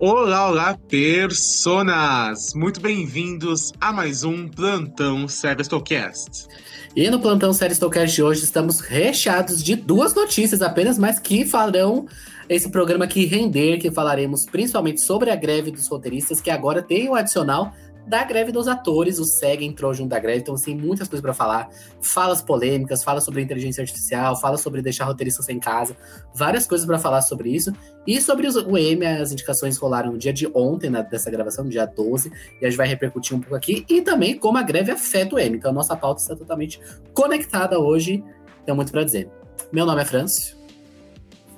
Olá, olá, personas! Muito bem-vindos a mais um Plantão Série Stocast. E no Plantão Série Stocast de hoje estamos recheados de duas notícias apenas, mas que farão esse programa aqui render, que falaremos principalmente sobre a greve dos roteiristas, que agora tem o adicional da greve dos atores. O SEG entrou junto da greve, então tem assim, muitas coisas para falar. Falas polêmicas, fala sobre inteligência artificial, fala sobre deixar roteiristas em casa, várias coisas para falar sobre isso. E sobre os, o M, as indicações rolaram no dia de ontem, na, dessa gravação, no dia 12, e a gente vai repercutir um pouco aqui. E também como a greve afeta o M. Então a nossa pauta está totalmente conectada hoje. Tem muito para dizer. Meu nome é Francio.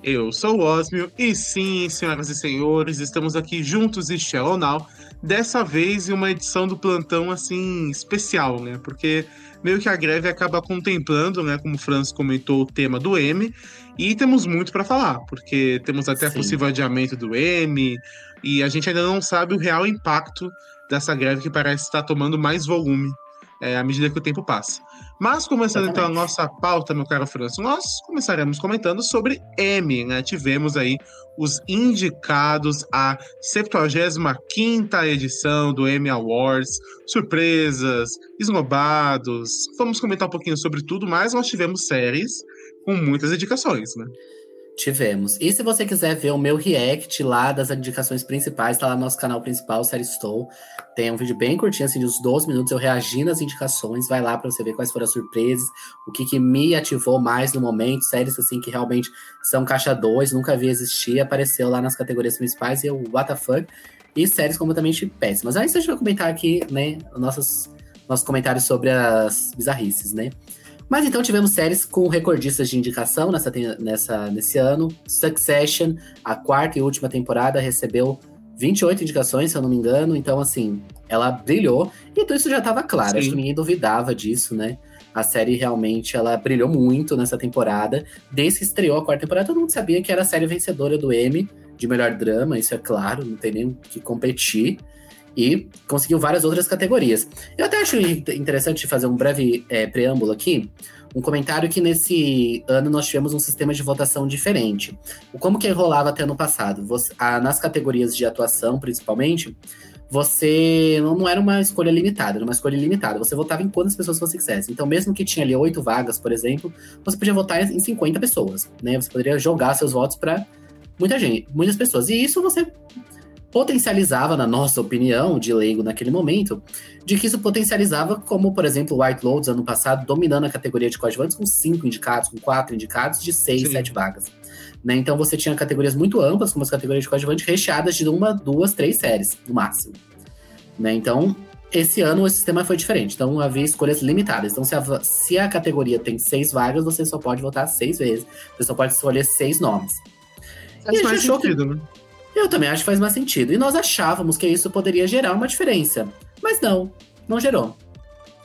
Eu sou o Osmio, e sim, senhoras e senhores, estamos aqui juntos e Shell Now Dessa vez em uma edição do plantão assim especial, né? Porque meio que a greve acaba contemplando, né, como o Franz comentou, o tema do M, e temos muito para falar, porque temos até Sim. possível adiamento do M, e a gente ainda não sabe o real impacto dessa greve que parece estar tomando mais volume é, à medida que o tempo passa. Mas começando então a nossa pauta, meu caro Franço, nós começaremos comentando sobre M, né? Tivemos aí os indicados à 75 edição do Emmy Awards, surpresas, esnobados. Vamos comentar um pouquinho sobre tudo, mas nós tivemos séries com muitas indicações, né? Tivemos. E se você quiser ver o meu react lá das indicações principais, tá lá no nosso canal principal, Série Stone. Tem um vídeo bem curtinho, assim, de uns 12 minutos, eu reagindo às indicações. Vai lá para você ver quais foram as surpresas, o que, que me ativou mais no momento. Séries, assim, que realmente são caixa 2, nunca vi existir. Apareceu lá nas categorias principais e eu, what the fuck. E séries completamente péssimas. Aí a gente vai comentar aqui, né, nossos, nossos comentários sobre as bizarrices, né? Mas então tivemos séries com recordistas de indicação nessa, nessa, nesse ano. Succession, a quarta e última temporada, recebeu 28 indicações, se eu não me engano. Então, assim, ela brilhou. E tudo isso já estava claro, Sim. acho que ninguém duvidava disso, né? A série realmente ela brilhou muito nessa temporada. Desde que estreou a quarta temporada, todo mundo sabia que era a série vencedora do Emmy de melhor drama, isso é claro, não tem nem o que competir e conseguiu várias outras categorias. Eu até acho interessante fazer um breve é, preâmbulo aqui, um comentário que nesse ano nós tivemos um sistema de votação diferente. Como que rolava até ano passado? Você, a, nas categorias de atuação, principalmente, você não, não, era uma escolha limitada, era uma escolha limitada. Você votava em quantas pessoas você quisesse. Então, mesmo que tinha ali oito vagas, por exemplo, você podia votar em 50 pessoas, né? Você poderia jogar seus votos para muita gente, muitas pessoas. E isso você potencializava, na nossa opinião, de leigo naquele momento, de que isso potencializava, como, por exemplo, o White Lotus ano passado, dominando a categoria de coadjuvantes com cinco indicados, com quatro indicados, de seis, Sim. sete vagas. Né? Então você tinha categorias muito amplas, como as categorias de coadjuvante, recheadas de uma, duas, três séries, no máximo. Né? Então, esse ano o sistema foi diferente. Então havia escolhas limitadas. Então, se a, se a categoria tem seis vagas, você só pode votar seis vezes. Você só pode escolher seis nomes. Faz mais sentido, que... né? Eu também acho que faz mais sentido. E nós achávamos que isso poderia gerar uma diferença. Mas não, não gerou.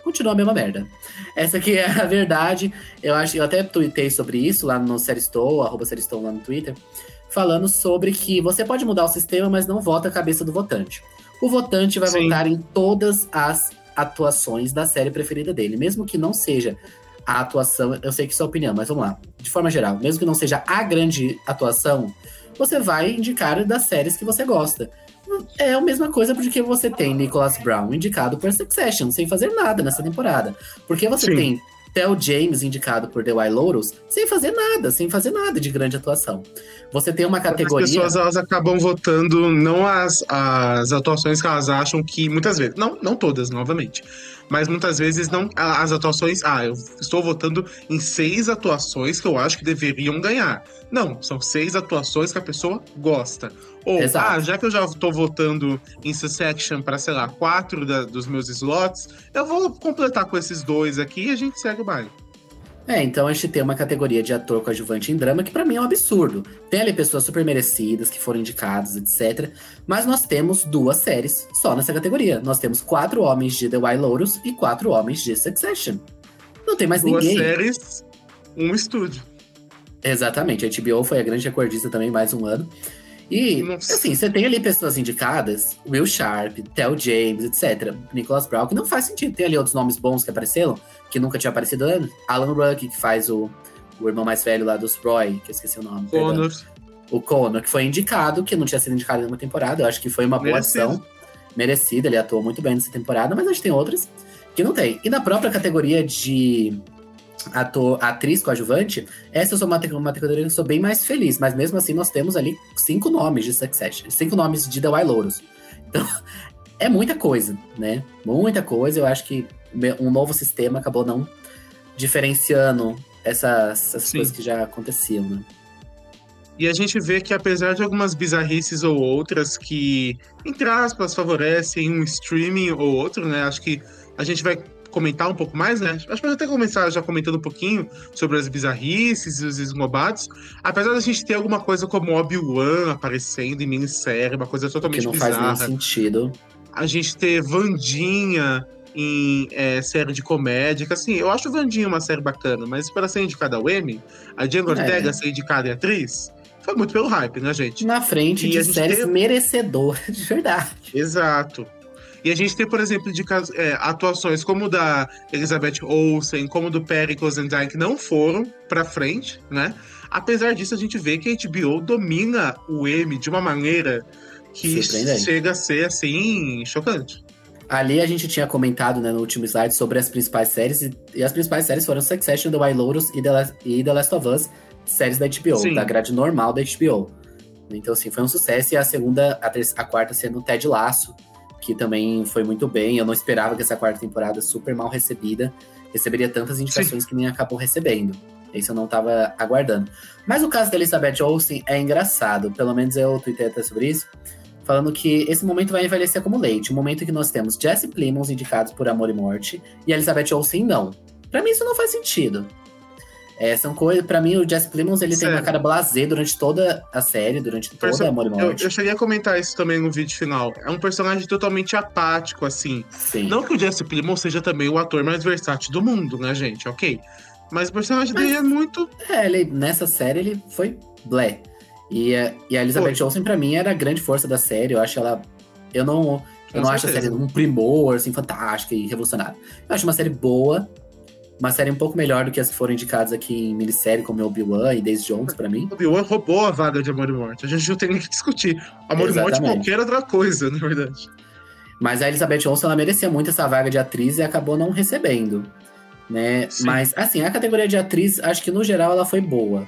Continua a mesma merda. Essa aqui é a verdade. Eu acho, eu até tuitei sobre isso lá no Seristow, arroba Seristow lá no Twitter, falando sobre que você pode mudar o sistema, mas não vota a cabeça do votante. O votante vai Sim. votar em todas as atuações da série preferida dele, mesmo que não seja a atuação, eu sei que é opinião, mas vamos lá. De forma geral, mesmo que não seja a grande atuação, você vai indicar das séries que você gosta. É a mesma coisa porque você tem Nicholas Brown indicado por Succession, sem fazer nada nessa temporada. Porque você Sim. tem Tel James indicado por The White Lotus, sem fazer nada, sem fazer nada de grande atuação. Você tem uma categoria. As pessoas elas acabam votando não as, as atuações que elas acham que muitas vezes, não, não todas, novamente, mas muitas vezes não as atuações. Ah, eu estou votando em seis atuações que eu acho que deveriam ganhar. Não, são seis atuações que a pessoa gosta. Ou, Exato. ah, já que eu já estou votando em Succession para, sei lá, quatro da, dos meus slots, eu vou completar com esses dois aqui e a gente segue o baile. É, então a gente tem uma categoria de ator coadjuvante em drama que para mim é um absurdo. Tem ali pessoas super merecidas que foram indicadas, etc. Mas nós temos duas séries só nessa categoria. Nós temos quatro homens de The White Lotus e quatro homens de Succession. Não tem mais duas ninguém. Duas séries, um estúdio. Exatamente, a HBO foi a grande recordista também mais um ano. E, Nossa. assim, você tem ali pessoas indicadas, Will Sharp, Tel James, etc. Nicholas Brown, que não faz sentido. Tem ali outros nomes bons que apareceram, que nunca tinha aparecido antes. Alan Ruck, que faz o, o irmão mais velho lá dos Roy, que eu esqueci o nome. Connor. O Kono, que foi indicado, que não tinha sido indicado em uma temporada. Eu acho que foi uma boa Merecido. ação. Merecida, ele atuou muito bem nessa temporada, mas a gente tem outras que não tem. E na própria categoria de ator, atriz coadjuvante, essa eu sou uma, uma categoria que eu sou bem mais feliz, mas mesmo assim nós temos ali cinco nomes de Succession, cinco nomes de The White Lotus. Então, é muita coisa, né? Muita coisa. Eu acho que um novo sistema acabou não diferenciando essas, essas Sim. coisas que já aconteciam, né? E a gente vê que apesar de algumas bizarrices ou outras que, entre aspas, favorecem um streaming ou outro, né? Acho que a gente vai comentar um pouco mais, né? Acho que pode até começar já comentando um pouquinho sobre as bizarrices e os esnobados. Apesar da gente ter alguma coisa como Obi-Wan aparecendo em minissérie, uma coisa Que totalmente não faz nenhum bizarra. sentido. A gente ter Vandinha em é, série de comédia, que assim, eu acho Vandinha uma série bacana, mas para ser indicada ao Emmy, a Django É. Ortega ser indicada em atriz, foi muito pelo hype, né, gente? Na frente E de séries tem- merecedoras, de verdade. Exato. E a gente tem, por exemplo, de é, atuações como da Elizabeth Olsen, como do Perry Cosendine, que não foram pra frente, né? Apesar disso, a gente vê que a HBO domina o Emmy de uma maneira que chega a ser, assim, chocante. Ali a gente tinha comentado né, no último slide sobre as principais séries, e, e as principais séries foram Succession, The White Lotus e The, Last, e The Last of Us, séries da HBO, Sim. da grade normal da HBO. Então, assim, foi um sucesso, e a segunda, a, ter- a quarta sendo Ted Laço, que também foi muito bem. Eu não esperava que essa quarta temporada, super mal recebida, receberia tantas indicações que nem acabou recebendo. Isso eu não tava aguardando. Mas o caso da Elizabeth Olsen é engraçado, pelo menos eu tuitei até sobre isso, falando que esse momento vai envelhecer como leite. O momento em que nós temos Jesse Plimons indicados por Amor e Morte e Elizabeth Olsen não. Pra mim isso não faz sentido. É, são coisas, para mim o Jesse Plimons ele tem uma Sério. cara blasé durante toda a série, durante toda Perso- Amor e Eu, Morte. eu cheguei a comentar isso também no vídeo final. É um personagem totalmente apático, assim. Sim. Não que o Jesse Plimon seja também o ator mais versátil do mundo, né, gente? Ok. Mas o personagem Mas- dele é muito. É, ele, nessa série ele foi blé. E, a- e a Elizabeth Olsen, pra mim, era a grande força da série. Eu acho ela. Eu não, eu Com não acho a série um primor, assim, fantástica e revolucionária. Eu acho uma série boa. Uma série um pouco melhor do que as que foram indicadas aqui em minissérie, como Obi-Wan e Daisy Jones, pra mim. Obi-Wan roubou a vaga de Amor e Morte. A gente não tem nem que discutir. Amor e Morte é Exatamente. qualquer outra coisa, na verdade. Mas a Elizabeth Olsen, ela merecia muito essa vaga de atriz e acabou não recebendo. Né? Sim. Mas, assim, a categoria de atriz, acho que no geral ela foi boa.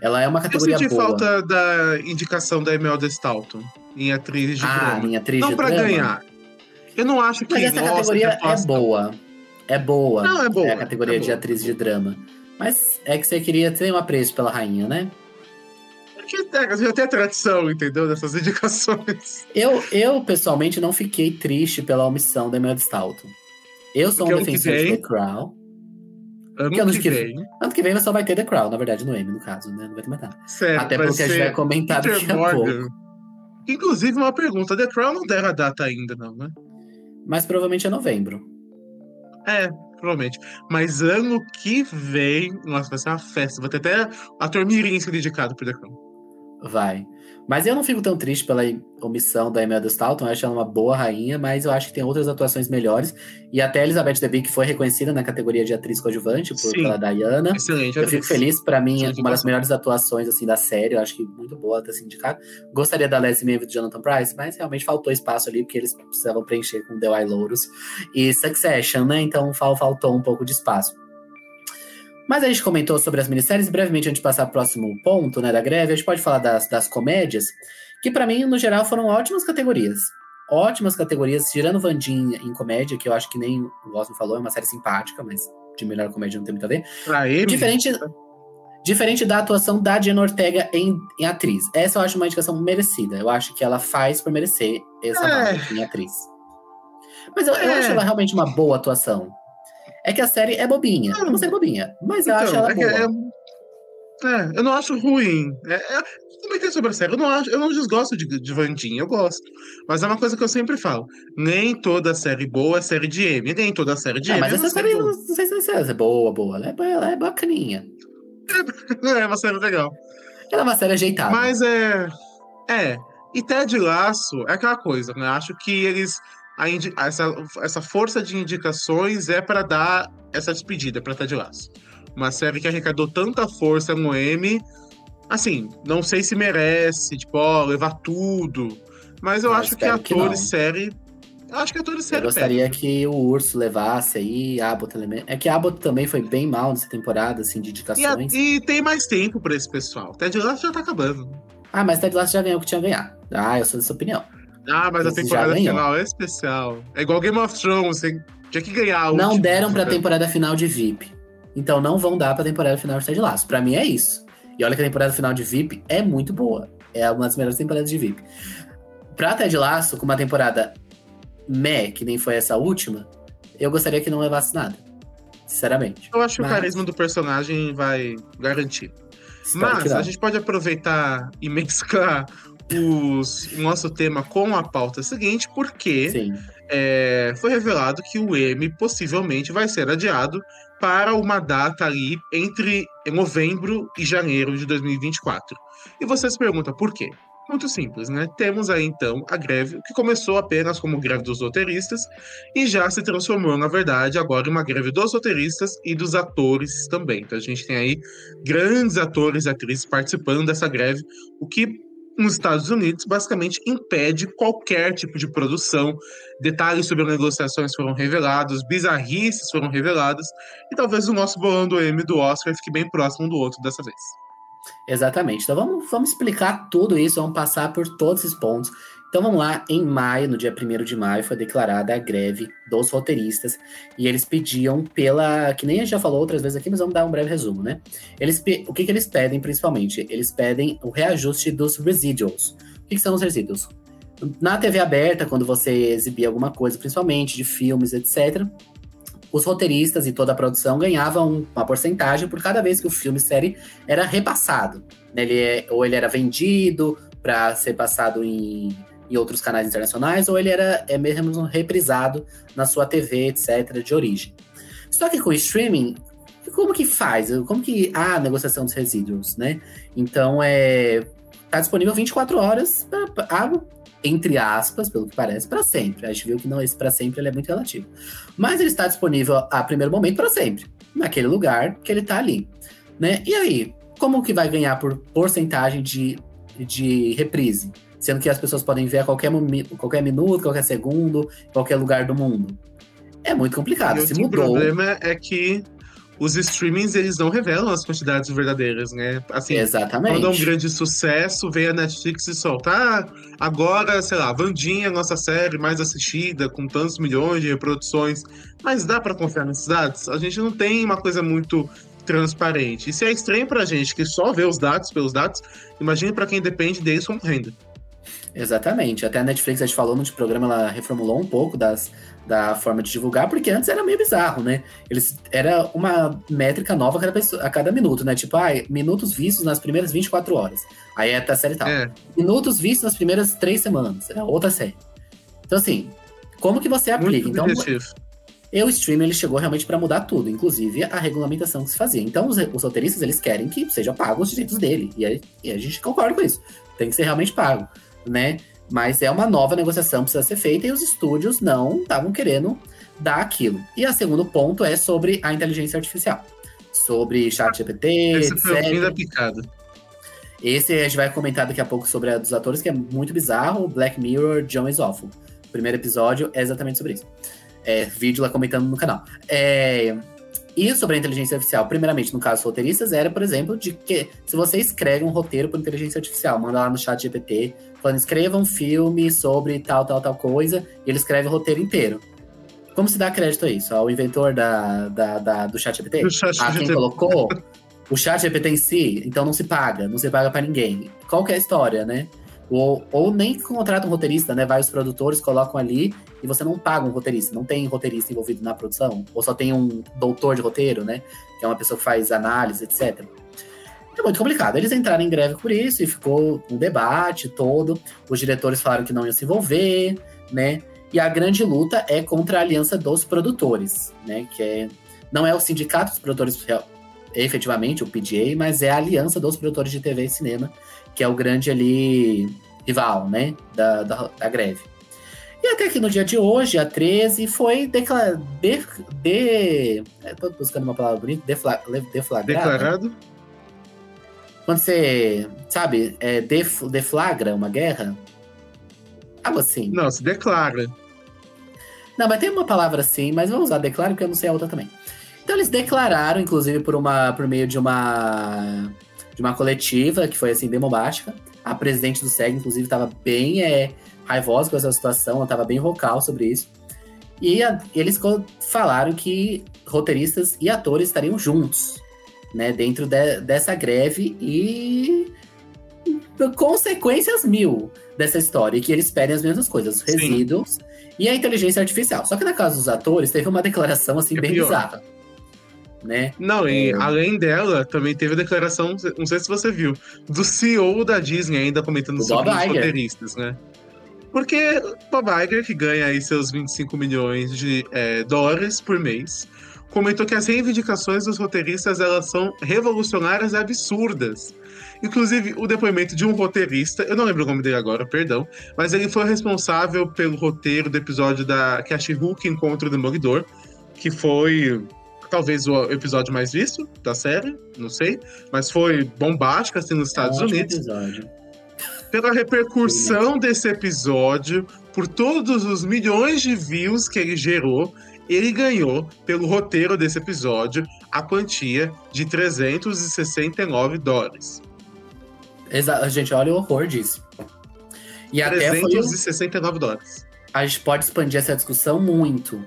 Ela é uma Eu categoria senti boa. falta da indicação da Imelda Stalton em atriz de ah, drama. minha atriz Não de pra drama. ganhar. Eu não acho que. Mas essa nossa, categoria é boa. É boa. Não, é boa. É a categoria é de atriz de drama. Mas é que você queria ter um apreço pela rainha, né? Porque é, já tem a tradição, entendeu? Dessas indicações. Eu, eu, pessoalmente, não fiquei triste pela omissão da Imelda Stalton. Eu sou Porque um defensor de vem- The Crown. Ano Que ano que que vem. Ano que vem só vai ter The Crown, na verdade, no M, no caso, né? Não vai ter mais nada. Certo, Até porque a gente vai comentar daqui a pouco. Inclusive, uma pergunta: The Crown não deram a data ainda, não, né? Mas provavelmente é novembro. É, provavelmente. Mas ano que vem, nossa, vai ser uma festa. Vai ter até ator Mirim sendo indicado por The Crown. Vai. Mas eu não fico tão triste pela omissão da Imelda Staunton. Eu acho ela uma boa rainha, mas eu acho que tem outras atuações melhores. E até a Elizabeth Debicki foi reconhecida na categoria de atriz coadjuvante por, Sim. pela Diana. Excelente. Eu fico feliz, pra mim, é uma das melhores atuações assim da série. Eu acho que muito boa ter sido indicada. Gostaria da Leslie Mann e do Jonathan Price, mas realmente faltou espaço ali, porque eles precisavam preencher com The White Lotus e Succession, né? Então fal- faltou um pouco de espaço. Mas a gente comentou sobre as minisséries, brevemente antes de passar pro próximo ponto, né, da greve, a gente pode falar das, das comédias, que pra mim, no geral, foram ótimas categorias. Ótimas categorias, tirando Vandinha em comédia, que eu acho que nem o Osmo falou, é uma série simpática, mas de melhor comédia não tem muito a ver. Pra ele. Diferente, diferente da atuação da Jenna Ortega em, em atriz. Essa eu acho uma indicação merecida. Eu acho que ela faz por merecer essa É. em atriz. Mas eu, eu É. acho ela realmente uma boa atuação. É que a série é bobinha. É uma série bobinha. Mas eu acho ela é boa. é- é, eu não acho ruim. É, é, comentei sobre a série. Eu não, acho, eu não desgosto de, de Vandinha, eu gosto. Mas é uma coisa que eu sempre falo: nem toda série boa é série de M. Nem toda série de É, M mas é essa série, boa. não sei se é boa, boa. Ela é, ela é bacaninha. É uma série legal. Ela é uma série ajeitada. Mas é. É. E Ted Laço é aquela coisa, né? Acho que eles. Essa, essa força de indicações é para dar essa despedida para Ted Laço. Uma série que arrecadou tanta força no M. Assim, não sei se merece, tipo, ó, levar tudo. Mas eu Ah, acho que ator e série. Eu acho que ator e Eu série. gostaria pega. que o Urso levasse aí, Abbott também. É que Abbott também foi bem mal nessa temporada, assim, de E, a- indicações. e tem mais tempo pra esse pessoal. Ted Lasso já tá acabando. Ah, mas Ted Lasso já ganhou o que tinha a ganhar. Ah, eu sou dessa opinião. Ah, mas a temporada final é especial. É igual Game of Thrones, tem... tinha que ganhar. Não última, deram pra temporada final de VIP. Então não vão dar pra temporada final de Ted Lasso. Pra mim é isso. E olha que a temporada final de VIP é muito boa. É uma das melhores temporadas de VIP. Pra Ted Lasso, com uma temporada meh, que nem foi essa última, eu gostaria que não levasse nada. Sinceramente. Eu acho que Mas- o carisma do personagem vai garantir. Espero Mas a gente pode aproveitar e mesclar os, o nosso tema com a pauta seguinte, porque é, foi revelado que o M possivelmente vai ser adiado para uma data ali entre novembro e janeiro de 2024. E você se pergunta por quê? Muito simples, né? Temos aí então a greve, que começou apenas como greve dos roteiristas e já se transformou, na verdade, agora em uma greve dos roteiristas e dos atores também. Então a gente tem aí grandes atores e atrizes participando dessa greve, o que nos Estados Unidos basicamente impede qualquer tipo de produção. Detalhes sobre negociações foram revelados, bizarrices foram reveladas, e talvez o nosso bolão do M do Oscar fique bem próximo do outro dessa vez. Exatamente. Então vamos, vamos explicar tudo isso, vamos passar por todos esses pontos. Então vamos lá, em maio, no dia 1 de maio, foi declarada a greve dos roteiristas e eles pediam pela. Que nem a gente já falou outras vezes aqui, mas vamos dar um breve resumo, né? Eles, o que, que eles pedem principalmente? Eles pedem o reajuste dos residuals. O que, que são os residuals? Na TV aberta, quando você exibia alguma coisa, principalmente de filmes, etc., os roteiristas e toda a produção ganhavam uma porcentagem por cada vez que o filme série era repassado. né? Ele é- ou ele era vendido para ser passado em, em outros canais internacionais, ou ele era é mesmo reprisado na sua TV, etc., de origem. Só que com o streaming, como que faz? Como que há a negociação dos resíduos, né? Então, é, tá disponível 24 horas, pra, pra- entre aspas, pelo que parece, para sempre. A gente viu que não esse para sempre é muito relativo. Mas ele está disponível a primeiro momento para sempre, naquele lugar que ele está ali, né? E aí, como que vai ganhar por porcentagem de, de reprise? Sendo que as pessoas podem ver a qualquer, momi- qualquer minuto, qualquer segundo, qualquer lugar do mundo. É muito complicado. e Se mudou. problema é que os streamings eles não revelam as quantidades verdadeiras, né? Assim, Exatamente. Quando é um grande sucesso, vem a Netflix e solta. Ah, agora, sei lá, Vandinha, nossa série mais assistida, com tantos milhões de reproduções. Mas dá pra confiar nesses dados? A gente não tem uma coisa muito transparente. Se é estranho pra gente que só vê os dados pelos dados, imagine pra quem depende deles como renda. Exatamente. Até a Netflix, a gente falou no programa, ela reformulou um pouco das, da forma de divulgar, porque antes era meio bizarro, né? Eles, era uma métrica nova a cada, pessoa- a cada minuto, né? Tipo, ah, minutos vistos nas primeiras 24 horas. Aí é a série tal. É, Minutos vistos nas primeiras três semanas. É outra série. Então, assim, como que você aplica? muito Então, e o streaming ele chegou realmente para mudar tudo, inclusive a regulamentação que se fazia. Então, os, os roteiristas eles querem que seja pago os direitos dele. E, aí- e a gente concorda com isso. Tem que ser realmente pago, né? Mas é uma nova negociação que precisa ser feita e os estúdios não estavam querendo dar aquilo. E o segundo ponto é sobre a inteligência artificial. Sobre chat GPT, Esse foi o fim da etc. picada. Esse a gente vai comentar daqui a pouco sobre a dos atores, que é muito bizarro. Black Mirror, John is Awful. O primeiro episódio é exatamente sobre isso. É, vídeo lá comentando no canal. É, e sobre a inteligência artificial, primeiramente, no caso dos roteiristas, era, por exemplo, de que se você escreve um roteiro por inteligência artificial, manda lá no chat GPT, falando, escreva um filme sobre tal, tal, tal coisa, e ele escreve o roteiro inteiro. Como se dá crédito a isso? Ao inventor da, da, da- do chat GPT? Chat a quem GPT. colocou o chat GPT em si, então não se paga, não se paga pra ninguém. Qual que é a história, né? Ou, ou nem contrata um roteirista, né? Vai os produtores, colocam ali e você não paga um roteirista. Não tem roteirista envolvido na produção. Ou só tem um doutor de roteiro, né? Que é uma pessoa que faz análise, etc. É muito complicado. Eles entraram em greve por isso e ficou um debate todo. Os diretores falaram que não iam se envolver, né? E a grande luta é contra a aliança dos produtores, né? Que é, não é o sindicato dos produtores real- efetivamente, o PGA, mas é a aliança dos produtores de TV e cinema, que é o grande ali rival, né? Da, da, da greve. E até que no dia de hoje, a 13, foi declarado. De, de, tô buscando uma palavra bonita, defla, deflagrada. Declarado. Quando você, sabe, é, def, deflagra uma guerra. Algo assim. Não, se declara. Não, mas tem uma palavra assim, mas vamos usar declara porque eu não sei a outra também. Então eles declararam, inclusive, por, uma, por meio de uma, de uma coletiva, que foi assim, bem bombástica. A presidente do SEG, inclusive, estava bem é, raivosa com essa situação, ela estava bem vocal sobre isso. E a, eles falaram que roteiristas e atores estariam juntos, né, dentro de, dessa greve e consequências mil dessa história, e que eles pedem as mesmas coisas, resíduos Sim. e a inteligência artificial. Só que na casa dos atores, teve uma declaração assim é bem pior. bizarra. Né? Não, e é... além dela, também teve a declaração, não sei se você viu, do CEO da Disney ainda comentando o sobre Bob os roteiristas, né? Porque Bob Iger, que ganha aí seus 25 milhões de é, dólares por mês, comentou que as reivindicações dos roteiristas elas são revolucionárias e absurdas. Inclusive, o depoimento de um roteirista, eu não lembro o nome dele agora, perdão, mas ele foi responsável pelo roteiro do episódio da que a She-Hulk encontra o Demolidor, que foi talvez o episódio mais visto da série, não sei, mas foi bombástico assim nos Estados é um Unidos. Episódio pela repercussão desse episódio, por todos os milhões de views que ele gerou, ele ganhou, pelo roteiro desse episódio, a quantia de 369 dólares. Exato, gente, olha o horror disso. E 369 até dólares. A gente pode expandir essa discussão muito.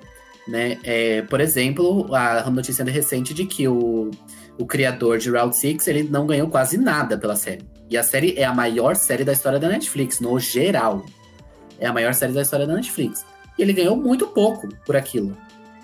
Né? É, por exemplo, a notícia recente de que o, o criador de Route 6 ele não ganhou quase nada pela série. E a série é a maior série da história da Netflix, no geral. É a maior série da história da Netflix. E ele ganhou muito pouco por aquilo.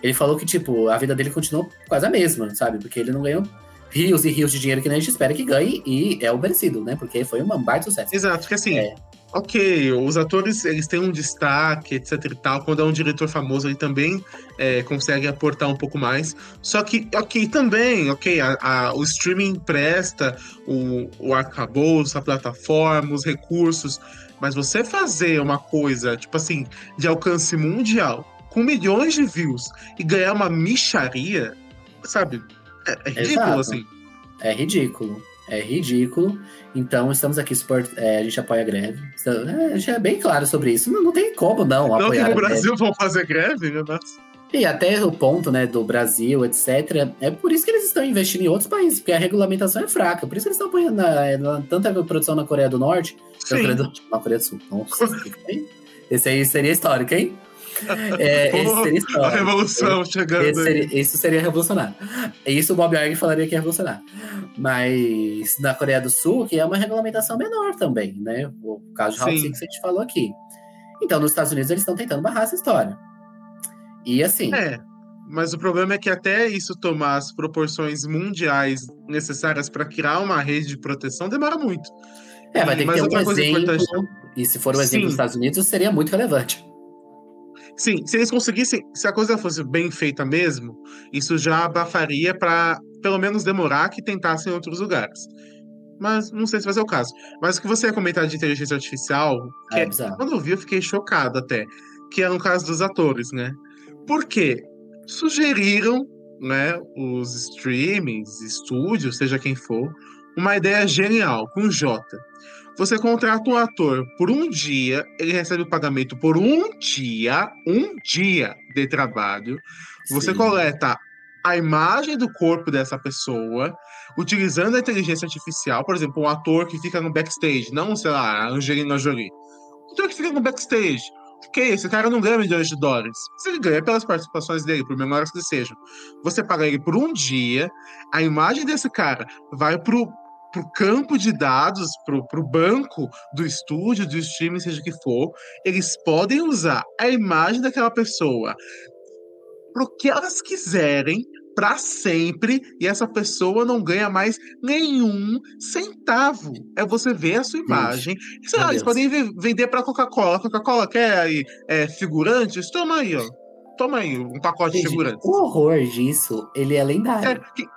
Ele falou que, tipo, a vida dele continuou quase a mesma, sabe? Porque ele não ganhou rios e rios de dinheiro que a gente espera que ganhe, e é o merecido, né? Porque foi um baita sucesso. Exato, porque assim, é. ok, os atores eles têm um destaque, etc e tal. Quando é um diretor famoso, ele também é, consegue aportar um pouco mais. Só que, ok, também, ok, a, a, o streaming presta o, o arcabouço, a plataforma, os recursos. Mas você fazer uma coisa, tipo assim, de alcance mundial, com milhões de views, e ganhar uma micharia, sabe? É, é ridículo, Exato. assim. É ridículo. É ridículo. Então, estamos aqui, support, é, a gente apoia a greve. É, já é bem claro sobre isso. Não, não tem como não, não apoiar. Não que no Brasil vão fazer greve, meu Deus. E até o ponto, né, do Brasil, etc. É por isso que eles estão investindo em outros países, porque a regulamentação é fraca. Por isso que eles estão apoiando na, na, tanta produção na Coreia do Norte, Sim. Coreia do, na Coreia do Sul. Nossa, esse aí seria histórico, hein? É, esse seria. A revolução chegando. Esse seria, isso seria revolucionário. Isso o Bob Iger falaria que é revolucionário. Mas na Coreia do Sul, que é uma regulamentação menor também, né? O caso de Round que a gente falou aqui. Então, nos Estados Unidos, eles estão tentando barrar essa história. E assim. É. Mas o problema é que até isso tomar as proporções mundiais necessárias para criar uma rede de proteção demora muito. É, vai ter que ter um exemplo. Importante... E se for o exemplo Sim. dos Estados Unidos, seria muito relevante. Sim, se eles conseguissem, se a coisa fosse bem feita mesmo, isso já abafaria para pelo menos demorar que tentassem em outros lugares. Mas não sei se vai ser o caso. Mas o que você ia comentar de inteligência artificial, é, é, quando eu vi eu fiquei chocado até, que é no caso dos atores, né? Porque sugeriram, né, os streamings, estúdios, seja quem for, uma ideia genial, com J você contrata um ator por um dia, ele recebe o pagamento por um dia, um dia de trabalho. Você Sim. coleta a imagem do corpo dessa pessoa, utilizando a inteligência artificial, por exemplo, um ator que fica no backstage, não, sei lá, Angelina Jolie. Um ator que fica no backstage. Ok, esse cara não ganha milhões de dólares. Se ele ganha pelas participações dele, por menores que sejam. Você paga ele por um dia, a imagem desse cara vai pro, para o campo de dados, para o banco do estúdio, do streaming, seja o que for, eles podem usar a imagem daquela pessoa para o que elas quiserem, para sempre, e essa pessoa não ganha mais nenhum centavo. É você ver a sua imagem. Sei lá, eles podem vender para Coca-Cola. Coca-Cola quer aí é, figurantes? Toma aí, ó. Toma aí um pacote Gente, de figurantes. O horror disso, ele é lendário. É, que,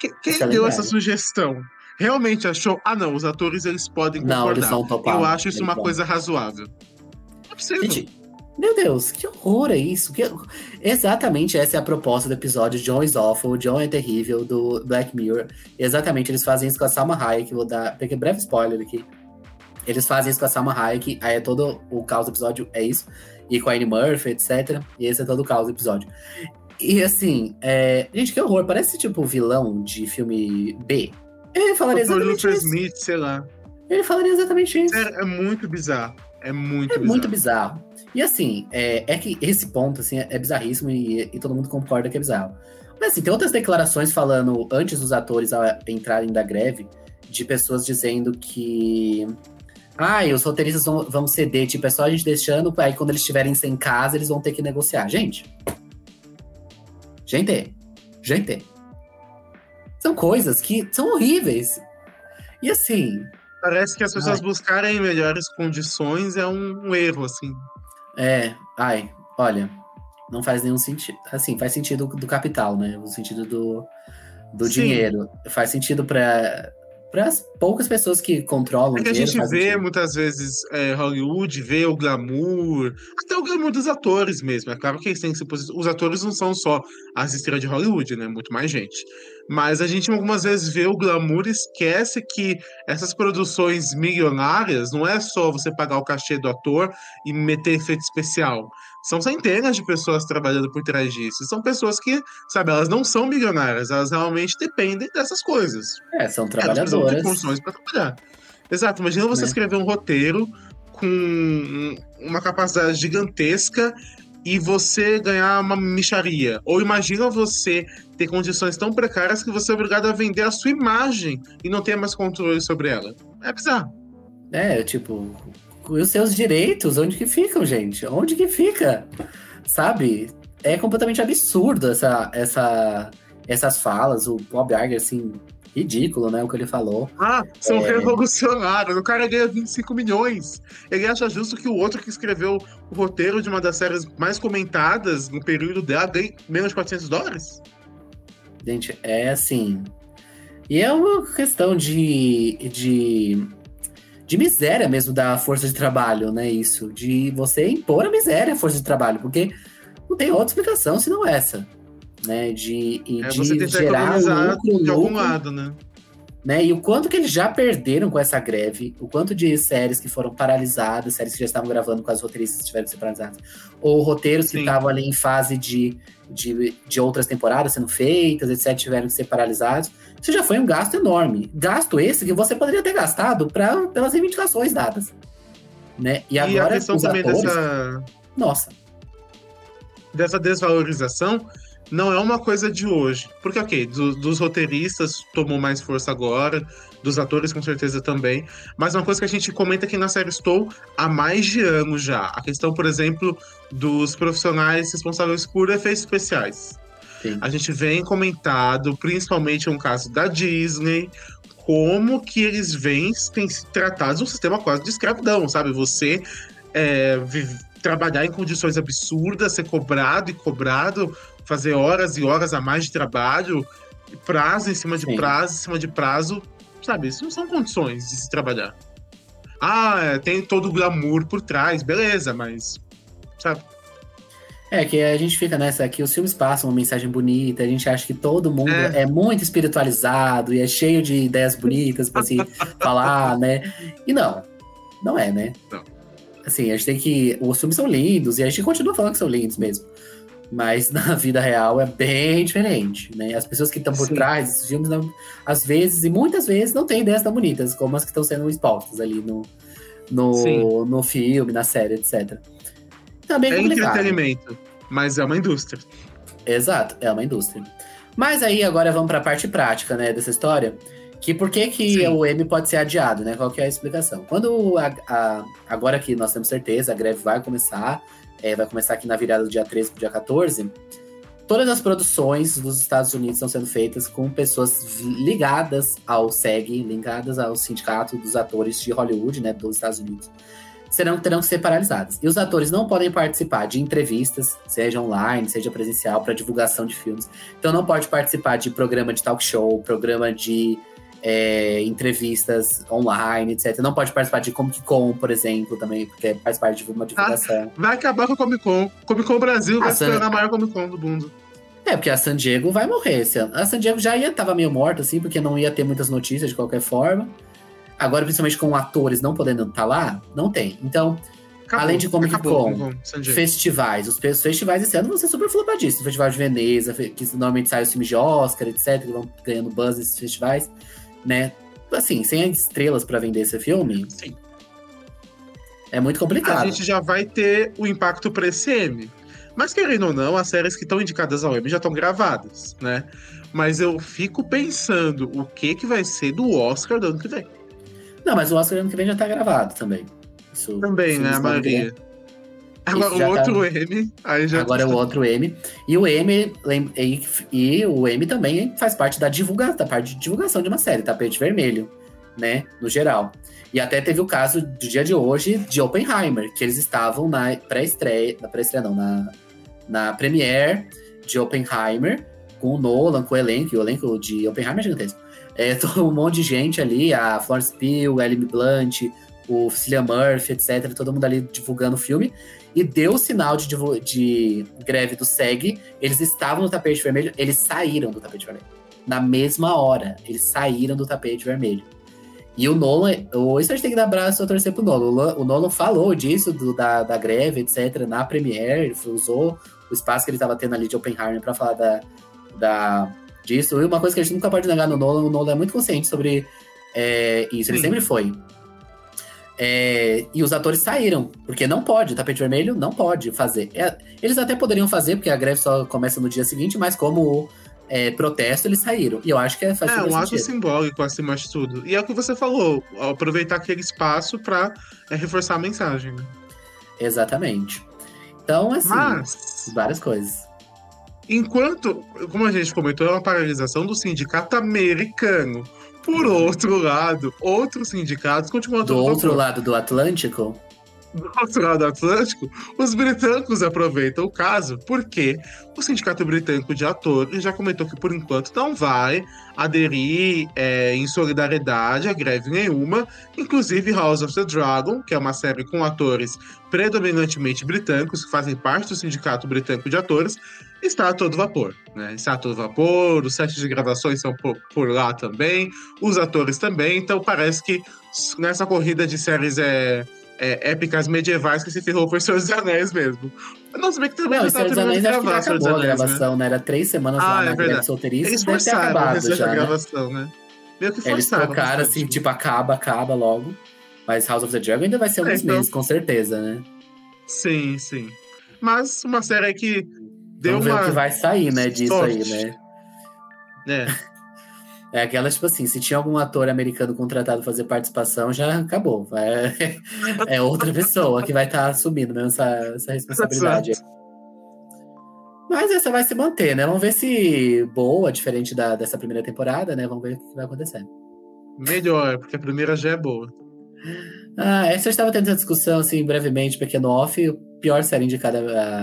que, quem é deu essa sugestão? Realmente achou, ah não, os atores eles podem concordar. Não, eles são topados. Eu acho isso uma coisa razoável. É possível. Gente, Meu Deus, que horror é isso? Que... Exatamente essa é a proposta do episódio John is Awful, John é terrível, do Black Mirror. Exatamente, eles fazem isso com a Salma Hayek, vou dar pequeno breve spoiler aqui. Eles fazem isso com a Salma Hayek, aí é todo o caos do episódio, é isso. E com a Annie Murphy, etc. E esse é todo o caos do episódio. E assim, é... gente, que horror, parece tipo vilão de filme B. Ele falaria exatamente isso. Smith, sei lá. Ele falaria exatamente isso. É, é muito bizarro. É muito é bizarro. muito bizarro. E assim, é, é que esse ponto assim, é bizarríssimo e, e, todo mundo concorda que é bizarro. Mas assim, tem outras declarações falando antes dos atores entrarem da greve, de pessoas dizendo que. Ah, os roteiristas vão, vão ceder, tipo, é só a gente deixando, aí quando eles estiverem sem casa, eles vão ter que negociar. Gente. Gente. Gente. São coisas que são horríveis. E assim, Parece que as pessoas ai. buscarem melhores condições é um, um, erro, assim. É, ai, olha, não faz nenhum sentido. Assim, faz sentido do capital, né? O sentido do, do dinheiro. Faz sentido para para as poucas pessoas que controlam. É que a gente vê muitas vezes é, Hollywood, vê o glamour, até o glamour dos atores mesmo. É claro que eles têm que se posicionar. Os atores não são só as estrelas de Hollywood, né? Muito mais gente. Mas a gente algumas vezes vê o glamour e esquece que essas produções milionárias não é só você pagar o cachê do ator e meter efeito especial. São centenas de pessoas trabalhando por trás disso. São pessoas que, sabe, elas não são milionárias, elas realmente dependem dessas coisas. É, são trabalhadoras. Elas ter condições para trabalhar. Exato, imagina você é. escrever um roteiro com uma capacidade gigantesca e você ganhar uma micharia. Ou imagina você ter condições tão precárias que você é obrigado a vender a sua imagem e não ter mais controle sobre ela. É bizarro. É, tipo, e os seus direitos, onde que ficam, gente? Onde que fica? Sabe? É completamente absurdo essa, essa, essas falas. O Bob Iger, assim, ridículo, né? O que ele falou. Ah, são é... revolucionários. O cara ganha 25 milhões. Ele acha justo que o outro que escreveu o roteiro de uma das séries mais comentadas no período dela ganhe menos de 400 dólares? Gente, é assim. E é uma questão de, de de miséria mesmo da força de trabalho, né? Isso, de você impor a miséria à força de trabalho, porque não tem outra explicação senão essa, né? De, é, de gerar lucro, de algum lucro, lado, né? Né? E o quanto que eles já perderam com essa greve, o quanto de séries que foram paralisadas, séries que já estavam gravando com as roteiristas que tiveram que ser paralisadas, ou roteiros Sim. que estavam ali em fase de, de, de outras temporadas sendo feitas, etc., tiveram que ser paralisados isso já foi um gasto enorme. Gasto esse que você poderia ter gastado pra, pelas reivindicações dadas. Né? E agora. E a questão também atores... dessa. Nossa. Dessa desvalorização não é uma coisa de hoje. Porque, ok, do, dos roteiristas tomou mais força agora, dos atores com certeza também. Mas uma coisa que a gente comenta aqui na série Estou há mais de anos já. A questão, por exemplo, dos profissionais responsáveis por efeitos especiais. Sim. A gente vem comentado, principalmente um caso da Disney, como que eles vêm têm se tratado de um sistema quase de escravidão, sabe? Você é, vive, trabalhar em condições absurdas, ser cobrado e cobrado, fazer horas e horas a mais de trabalho, prazo em cima de Sim. prazo, em cima de prazo, sabe? Isso não são condições de se trabalhar. Ah, é, tem todo o glamour por trás, beleza, mas, sabe? É, que a gente fica nessa que os filmes passam uma mensagem bonita, a gente acha que todo mundo é, é muito espiritualizado e é cheio de ideias bonitas para se falar, né? E não, não é, né? Não. Assim, a gente tem que. Os filmes são lindos e a gente continua falando que são lindos mesmo. Mas na vida real é bem diferente, né? As pessoas que estão por Sim. trás desses filmes, não, às vezes, e muitas vezes, não têm ideias tão bonitas como as que estão sendo expostas ali no, no, no filme, na série, etc. Também é complicado. entretenimento, mas é uma indústria. Exato, é uma indústria. Mas aí agora vamos para a parte prática, né, dessa história. Que por que, que Sim. o M pode ser adiado, né? Qual que é a explicação? Quando a, a, agora que nós temos certeza, a greve vai começar, é, vai começar aqui na virada do dia 13 para o dia 14, todas as produções dos Estados Unidos estão sendo feitas com pessoas ligadas ao SEG, ligadas ao sindicato dos atores de Hollywood, né, dos Estados Unidos serão, terão que ser paralisadas. E os atores não podem participar de entrevistas, seja online, seja presencial, para divulgação de filmes. Então não pode participar de programa de talk show, programa de, é, entrevistas online, etc. Não pode participar de Comic Con, por exemplo, também, porque faz parte de uma divulgação. Ah, vai acabar com a Comic Con. Comic Con Brasil vai se tornar a maior Comic Con do mundo. É, porque a San Diego vai morrer esse ano. A San Diego já ia tava meio morta, assim, porque não ia ter muitas notícias de qualquer forma. Agora, principalmente com atores não podendo estar lá, não tem. Então, acabou, além de Comic Con, festivais. Os festivais esse ano vão ser super flopadíssimos. O Festival de Veneza, que normalmente sai os filmes de Oscar, etc., que vão ganhando buzz esses festivais, né? Assim, sem estrelas para vender esse filme. Sim. É muito complicado. A gente já vai ter o impacto para esse M. Mas querendo ou não, as séries que estão indicadas ao Emmy já estão gravadas, né? Mas eu fico pensando o que que vai ser do Oscar do ano que vem. Não, mas o Oscar do ano que vem já tá gravado também. Isso, também, né, a maioria. Agora o tá outro tá... M, aí já Agora é o outro M. E o M e, e o M também faz parte da divulgação, da parte de divulgação de uma série, tapete vermelho, né, no geral. E até teve o caso do dia de hoje de Oppenheimer, que eles estavam na pré-estreia, na pré-estreia não, na, na premiere de Oppenheimer, com o Nolan, com o elenco, e o elenco de Oppenheimer é gigantesco. É, um monte de gente ali, a Florence Pugh, a Ellen Blunt, o Cillian Murphy, etc., todo mundo ali divulgando o filme. E deu o sinal de, de greve do SEG, eles estavam no tapete vermelho, eles saíram do tapete vermelho. Na mesma hora, eles saíram do tapete vermelho. E o Nolan, isso a gente tem que dar abraço a torcer pro Nolan. O Nolan falou disso, do, da, da greve, etc., na Premiere, ele usou o espaço que ele estava tendo ali de Oppenheimer para falar da, da, disso. E uma coisa que a gente nunca pode negar no Nolan, o Nolan é muito consciente sobre é, isso, ele sempre foi. É, e os atores saíram, porque não pode, tapete vermelho não pode fazer. É, eles até poderiam fazer, porque a greve só começa no dia seguinte, mas como é, protesto, eles saíram. E eu acho que é faz É um ato simbólico acima de tudo. E é o que você falou, aproveitar aquele espaço para é, reforçar a mensagem. Né? Exatamente. Então, assim, Mas, várias coisas. Enquanto, como a gente comentou, é uma paralisação do sindicato americano. Por outro lado, outros sindicatos continuam Do outro lado do Atlântico? do outro lado do Atlântico, os britânicos aproveitam o caso porque o Sindicato Britânico de Atores já comentou que, por enquanto, não vai aderir é, em solidariedade a greve nenhuma, inclusive House of the Dragon, que é uma série com atores predominantemente britânicos, que fazem parte do Sindicato Britânico de Atores, está a todo vapor. Né? Está a todo vapor, os sets de gravações são por, por lá também, os atores também, então parece que nessa corrida de séries é é, épicas medievais que se ferrou por Senhor dos Anéis mesmo. Não, se bem que também não, Senhor dos Anéis acho que já acabou a né? gravação, né? né? Era três semanas ah, lá na é greve solteirista. Eles deve ter acabado já, né? gravação, né? Meio que Eles trocaram assim, tipo, acaba, acaba logo. Mas House of the Dragon ainda vai ser alguns é, então... meses, com certeza, né? Sim, sim. Mas uma série que deu Vamos uma... ver o que vai sair, né, disso Sorte. aí, né? É. É aquela, tipo assim, se tinha algum ator americano contratado fazer participação, já acabou. É, é outra pessoa que vai estar tá assumindo mesmo essa, essa responsabilidade. Mas essa vai se manter, né? Vamos ver se boa, diferente da, dessa primeira temporada, né? Vamos ver o que vai acontecer. Melhor, porque a primeira já é boa. Ah, essa eu estava tendo essa discussão, assim, brevemente, pequeno off. Pior série indicada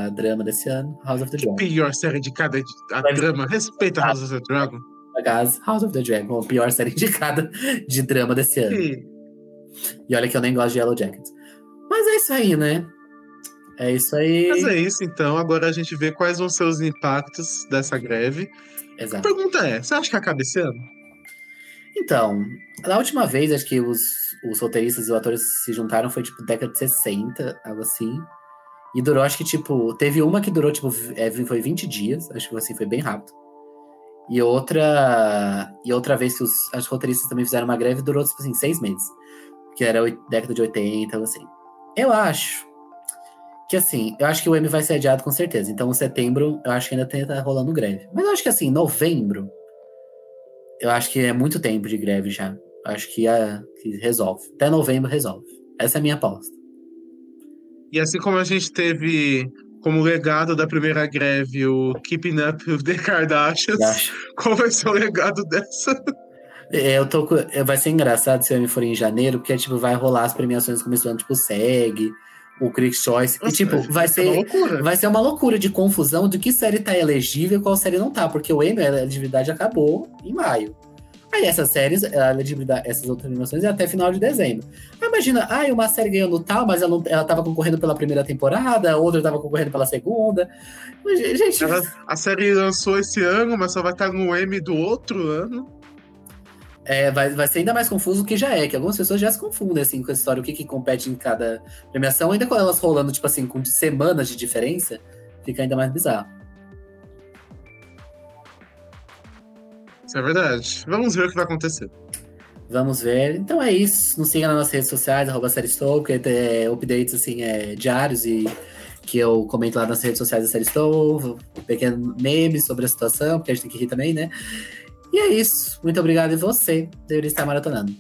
a drama desse ano, House of the Dragon. Pior série indicada a drama. Respeita House of the Dragon. Aliás, House of the Dragon, a pior série indicada de drama desse ano. Sim. E olha que eu nem gosto de Yellow Jackets. Mas é isso aí, né? É isso aí. Mas é isso, então. Agora a gente vê quais vão ser os impactos dessa greve. Exato. A pergunta é: você acha que acaba esse ano? Então, na última vez, acho que os, os roteiristas e os atores se juntaram foi tipo década de 60, algo assim. E durou, acho que tipo, teve uma que durou, tipo, é, foi 20 dias, acho que assim, foi bem rápido. E outra e outra vez que os as roteiristas também fizeram uma greve durou, tipo assim, seis meses. Que era década de 80, assim. Eu acho que, assim, eu acho que o M vai ser adiado com certeza. Então, setembro, eu acho que ainda tá rolando greve. Mas eu acho que, assim, novembro, eu acho que é muito tempo de greve já. Eu acho que, é, que resolve. Até novembro resolve. Essa é a minha aposta. E assim como a gente teve como legado da primeira greve o Keeping Up with the Kardashians. Qual vai ser o legado dessa? É, eu tô, vai ser engraçado se ele for em janeiro, porque tipo, vai rolar as premiações começando, tipo, SEG, o Critics' Choice. E, tipo, vai ser, vai ser uma loucura de confusão de que série tá elegível e qual série não tá, porque o Emmy, a elegibilidade acabou em maio. Aí essas séries, a elegibilidade, essas outras animações é até final de dezembro. Aí imagina, ah, uma série ganhou no tal, mas ela, não, ela tava concorrendo pela primeira temporada, outra tava concorrendo pela segunda. Gente. Ela, a série lançou esse ano, mas só vai estar no M do outro ano. É, vai, vai ser ainda mais confuso que já é, que algumas pessoas já se confundem assim com a história, o que, que compete em cada premiação, ainda com elas rolando, tipo assim, com semanas de diferença, fica ainda mais bizarro. Isso é verdade. Vamos ver o que vai acontecer. Vamos ver. Então é isso. Nos siga nas nossas redes sociais, arroba Série que é, updates assim, é, diários e que eu comento lá nas redes sociais da Série Estou, pequeno meme sobre a situação, porque a gente tem que rir também, né? E é isso. Muito obrigado e você deveria estar maratonando.